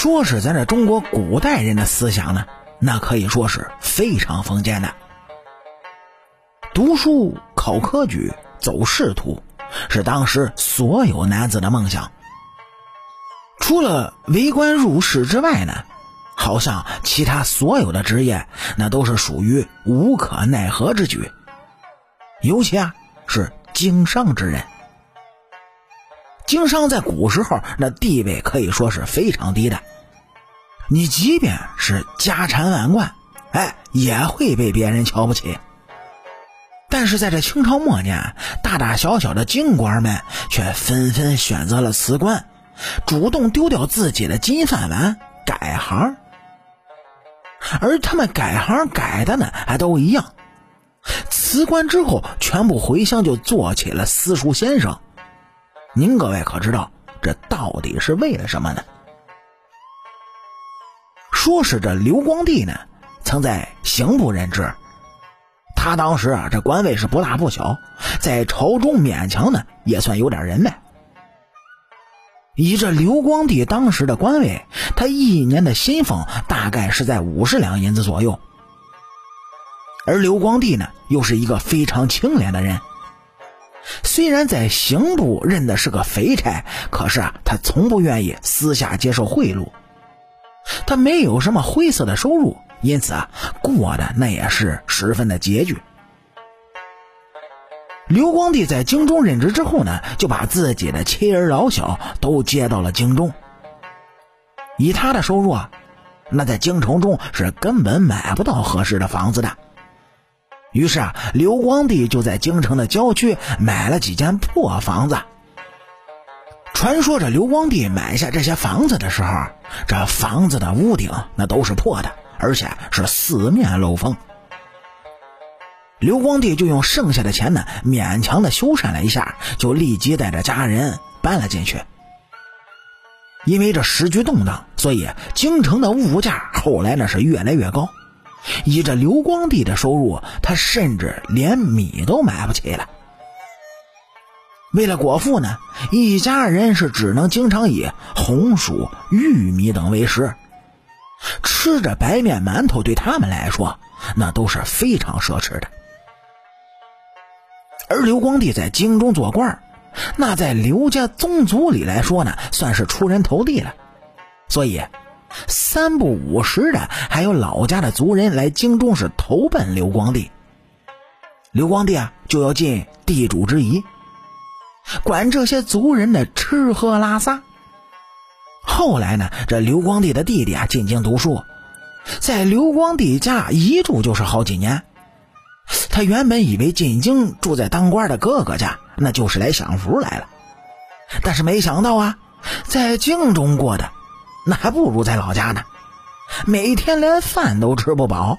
说是咱这中国古代人的思想呢，那可以说是非常封建的。读书、考科举、走仕途，是当时所有男子的梦想。除了为官入仕之外呢，好像其他所有的职业，那都是属于无可奈何之举。尤其啊，是经商之人。经商在古时候那地位可以说是非常低的，你即便是家产万贯，哎，也会被别人瞧不起。但是在这清朝末年，大大小小的京官们却纷纷选择了辞官，主动丢掉自己的金饭碗，改行。而他们改行改的呢，还都一样，辞官之后全部回乡就做起了私塾先生。您各位可知道这到底是为了什么呢？说是这刘光第呢，曾在刑部任职。他当时啊，这官位是不大不小，在朝中勉强呢也算有点人脉。以这刘光第当时的官位，他一年的薪俸大概是在五十两银子左右。而刘光第呢，又是一个非常清廉的人。虽然在刑部任的是个肥差，可是啊，他从不愿意私下接受贿赂。他没有什么灰色的收入，因此啊，过的那也是十分的拮据。刘光第在京中任职之后呢，就把自己的妻儿老小都接到了京中。以他的收入啊，那在京城中是根本买不到合适的房子的。于是啊，刘光第就在京城的郊区买了几间破房子。传说着，刘光第买下这些房子的时候，这房子的屋顶那都是破的，而且是四面漏风。刘光第就用剩下的钱呢，勉强的修缮了一下，就立即带着家人搬了进去。因为这时局动荡，所以京城的物价后来那是越来越高。以这刘光第的收入，他甚至连米都买不起了。为了果腹呢，一家人是只能经常以红薯、玉米等为食，吃着白面馒头对他们来说，那都是非常奢侈的。而刘光第在京中做官，那在刘家宗族里来说呢，算是出人头地了，所以。三不五时的，还有老家的族人来京中是投奔刘光第。刘光第啊，就要尽地主之谊，管这些族人的吃喝拉撒。后来呢，这刘光第的弟弟啊进京读书，在刘光第家一住就是好几年。他原本以为进京住在当官的哥哥家，那就是来享福来了，但是没想到啊，在京中过的。那还不如在老家呢，每天连饭都吃不饱。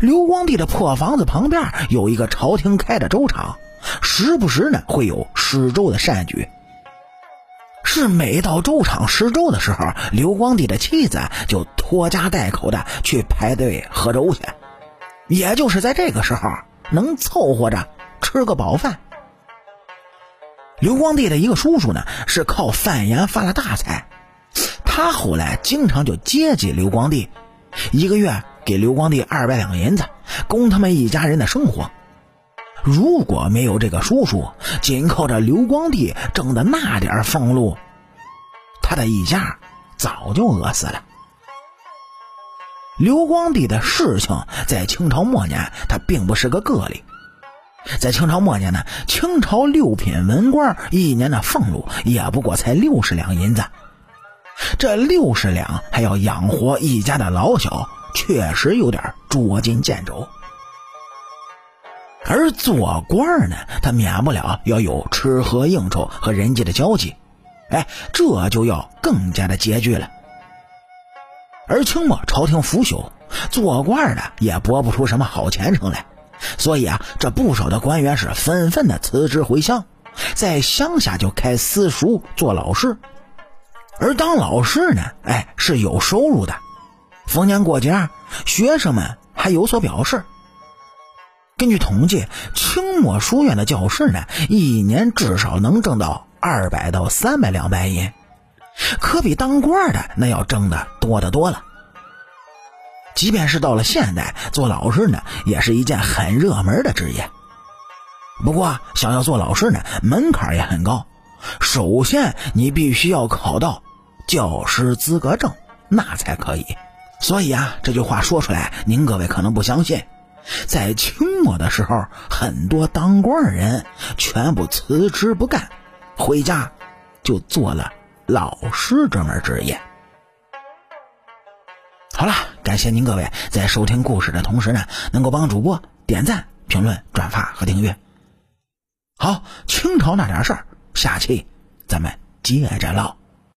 刘光第的破房子旁边有一个朝廷开的粥厂，时不时呢会有施粥的善举。是每到粥厂施粥的时候，刘光第的妻子就拖家带口的去排队喝粥去，也就是在这个时候能凑合着吃个饱饭。刘光第的一个叔叔呢，是靠贩盐发了大财。他后来经常就接济刘光第，一个月给刘光第二百两银子，供他们一家人的生活。如果没有这个叔叔，仅靠着刘光第挣的那点俸禄，他的一家早就饿死了。刘光第的事情在清朝末年，他并不是个个例。在清朝末年呢，清朝六品文官一年的俸禄也不过才六十两银子。这六十两还要养活一家的老小，确实有点捉襟见肘。而做官呢，他免不了要有吃喝应酬和人际的交际，哎，这就要更加的拮据了。而清末朝廷腐朽，做官的也博不出什么好前程来，所以啊，这不少的官员是纷纷的辞职回乡，在乡下就开私塾做老师。而当老师呢，哎，是有收入的。逢年过节，学生们还有所表示。根据统计，清末书院的教师呢，一年至少能挣到二百到三百两白银。可比当官的那要挣的多得多了。即便是到了现代，做老师呢也是一件很热门的职业。不过，想要做老师呢，门槛也很高。首先，你必须要考到教师资格证，那才可以。所以啊，这句话说出来，您各位可能不相信。在清末的时候，很多当官人全部辞职不干，回家就做了老师这门职业。好了，感谢您各位在收听故事的同时呢，能够帮主播点赞、评论、转发和订阅。好，清朝那点事儿，下期咱们接着唠。